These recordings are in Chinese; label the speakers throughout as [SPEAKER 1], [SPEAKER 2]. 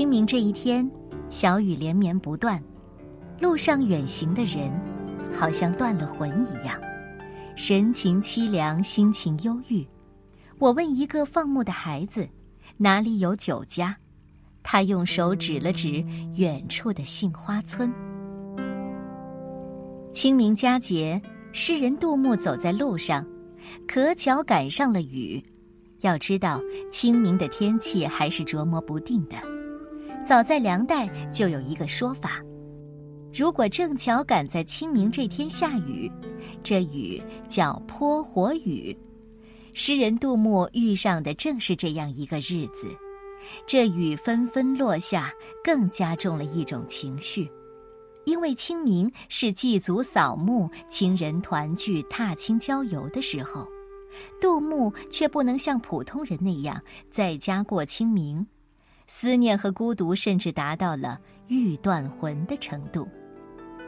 [SPEAKER 1] 清明这一天，小雨连绵不断，路上远行的人好像断了魂一样，神情凄凉，心情忧郁。我问一个放牧的孩子：“哪里有酒家？”他用手指了指远处的杏花村。清明佳节，诗人杜牧走在路上，可巧赶上了雨。要知道，清明的天气还是捉摸不定的。早在梁代就有一个说法：如果正巧赶在清明这天下雨，这雨叫泼火雨。诗人杜牧遇上的正是这样一个日子，这雨纷纷落下，更加重了一种情绪。因为清明是祭祖扫墓、亲人团聚、踏青郊游的时候，杜牧却不能像普通人那样在家过清明。思念和孤独甚至达到了欲断魂的程度，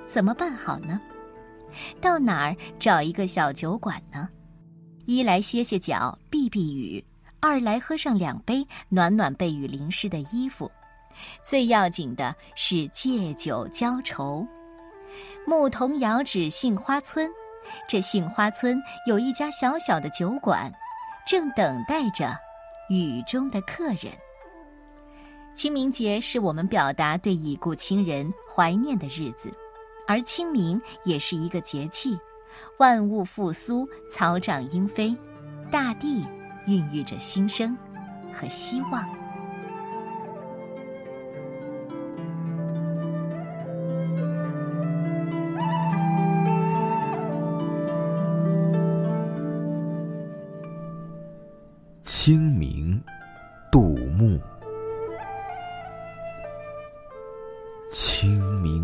[SPEAKER 1] 怎么办好呢？到哪儿找一个小酒馆呢？一来歇歇脚避避雨，二来喝上两杯暖暖被雨淋湿的衣服，最要紧的是借酒浇愁。牧童遥指杏花村，这杏花村有一家小小的酒馆，正等待着雨中的客人。清明节是我们表达对已故亲人怀念的日子，而清明也是一个节气，万物复苏，草长莺飞，大地孕育着新生和希望。
[SPEAKER 2] 清明，杜牧。